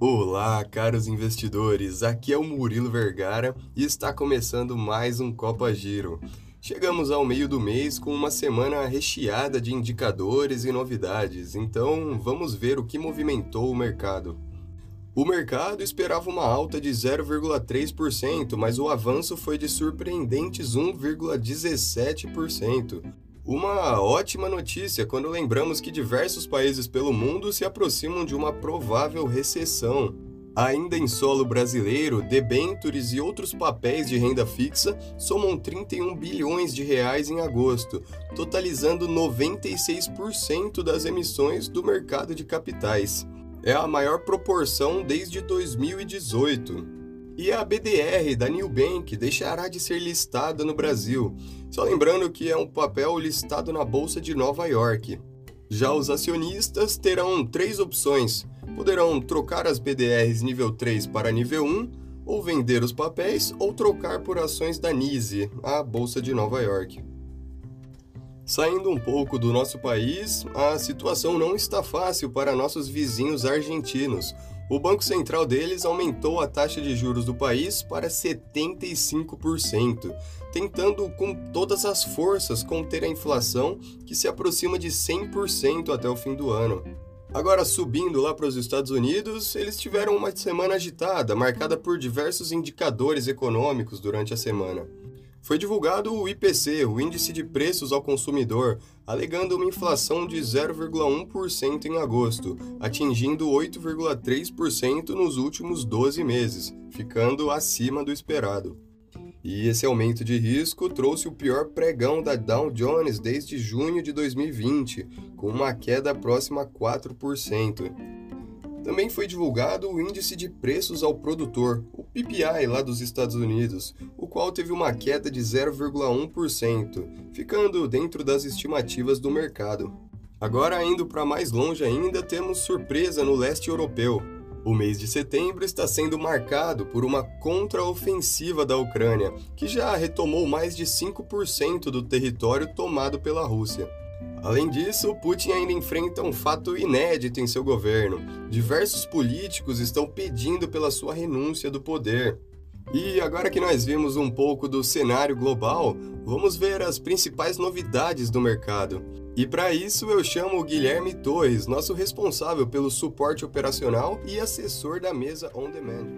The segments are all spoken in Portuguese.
Olá, caros investidores. Aqui é o Murilo Vergara e está começando mais um Copa Giro. Chegamos ao meio do mês com uma semana recheada de indicadores e novidades, então vamos ver o que movimentou o mercado. O mercado esperava uma alta de 0,3%, mas o avanço foi de surpreendentes 1,17%. Uma ótima notícia quando lembramos que diversos países pelo mundo se aproximam de uma provável recessão. Ainda em solo brasileiro, debentures e outros papéis de renda fixa somam 31 bilhões de reais em agosto, totalizando 96% das emissões do mercado de capitais. É a maior proporção desde 2018. E a BDR da New Bank deixará de ser listada no Brasil. Só lembrando que é um papel listado na Bolsa de Nova York. Já os acionistas terão três opções poderão trocar as BDRs nível 3 para nível 1, ou vender os papéis, ou trocar por ações da NISE, a Bolsa de Nova York. Saindo um pouco do nosso país, a situação não está fácil para nossos vizinhos argentinos. O Banco Central deles aumentou a taxa de juros do país para 75%, tentando com todas as forças conter a inflação que se aproxima de 100% até o fim do ano. Agora, subindo lá para os Estados Unidos, eles tiveram uma semana agitada, marcada por diversos indicadores econômicos durante a semana. Foi divulgado o IPC, o Índice de Preços ao Consumidor, alegando uma inflação de 0,1% em agosto, atingindo 8,3% nos últimos 12 meses, ficando acima do esperado. E esse aumento de risco trouxe o pior pregão da Dow Jones desde junho de 2020, com uma queda próxima a 4%. Também foi divulgado o Índice de Preços ao Produtor, o PPI lá dos Estados Unidos, o qual teve uma queda de 0,1%, ficando dentro das estimativas do mercado. Agora, indo para mais longe ainda, temos surpresa no leste europeu. O mês de setembro está sendo marcado por uma contraofensiva da Ucrânia, que já retomou mais de 5% do território tomado pela Rússia. Além disso, Putin ainda enfrenta um fato inédito em seu governo. Diversos políticos estão pedindo pela sua renúncia do poder. E agora que nós vimos um pouco do cenário global, vamos ver as principais novidades do mercado. E para isso eu chamo o Guilherme Torres, nosso responsável pelo suporte operacional e assessor da mesa On Demand.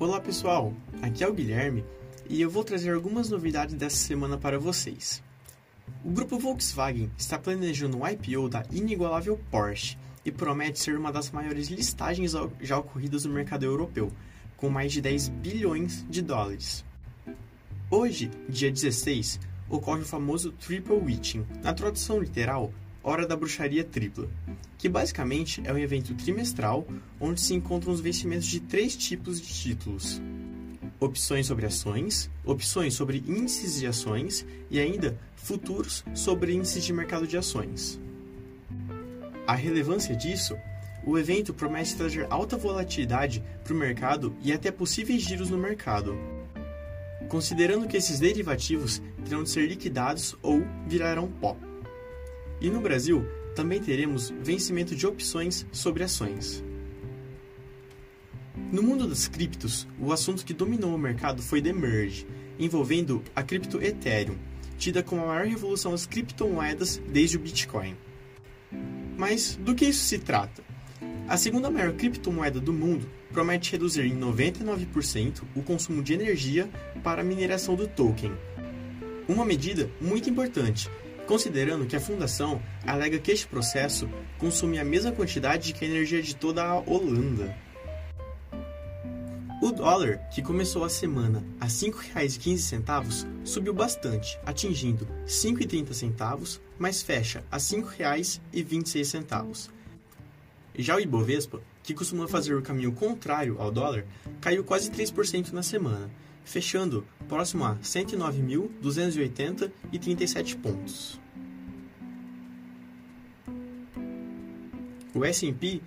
Olá pessoal, aqui é o Guilherme e eu vou trazer algumas novidades dessa semana para vocês. O grupo Volkswagen está planejando um IPO da inigualável Porsche e promete ser uma das maiores listagens já ocorridas no mercado europeu, com mais de 10 bilhões de dólares. Hoje, dia 16, ocorre o famoso Triple Witching, na tradução literal, Hora da Bruxaria Tripla, que basicamente é um evento trimestral onde se encontram os vencimentos de três tipos de títulos: opções sobre ações, opções sobre índices de ações e ainda futuros sobre índices de mercado de ações. A relevância disso o evento promete trazer alta volatilidade para o mercado e até possíveis giros no mercado, considerando que esses derivativos terão de ser liquidados ou virarão pó. E no Brasil, também teremos vencimento de opções sobre ações. No mundo das criptos, o assunto que dominou o mercado foi The Merge, envolvendo a cripto Ethereum, tida como a maior revolução das criptomoedas desde o Bitcoin. Mas do que isso se trata? A segunda maior criptomoeda do mundo promete reduzir em 99% o consumo de energia para a mineração do token. Uma medida muito importante, considerando que a fundação alega que este processo consome a mesma quantidade que a energia de toda a Holanda. O dólar, que começou a semana a R$ 5,15, subiu bastante, atingindo R$ 5,30, mas fecha a R$ 5,26 já o Ibovespa, que costuma fazer o caminho contrário ao dólar, caiu quase 3% na semana, fechando próximo a 109.280,37 pontos. O S&P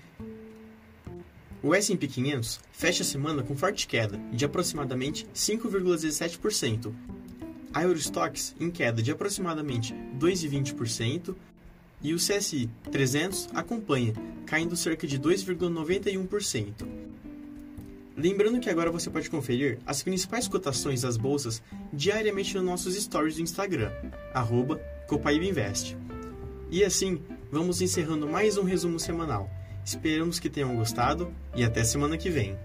o S&P 500 fecha a semana com forte queda de aproximadamente 5,17%. A Eurostox em queda de aproximadamente 2,20%, e o CSI 300 acompanha, caindo cerca de 2,91%. Lembrando que agora você pode conferir as principais cotações das bolsas diariamente nos nossos stories do Instagram, arroba Copaíbainvest. E assim, vamos encerrando mais um resumo semanal. Esperamos que tenham gostado e até semana que vem.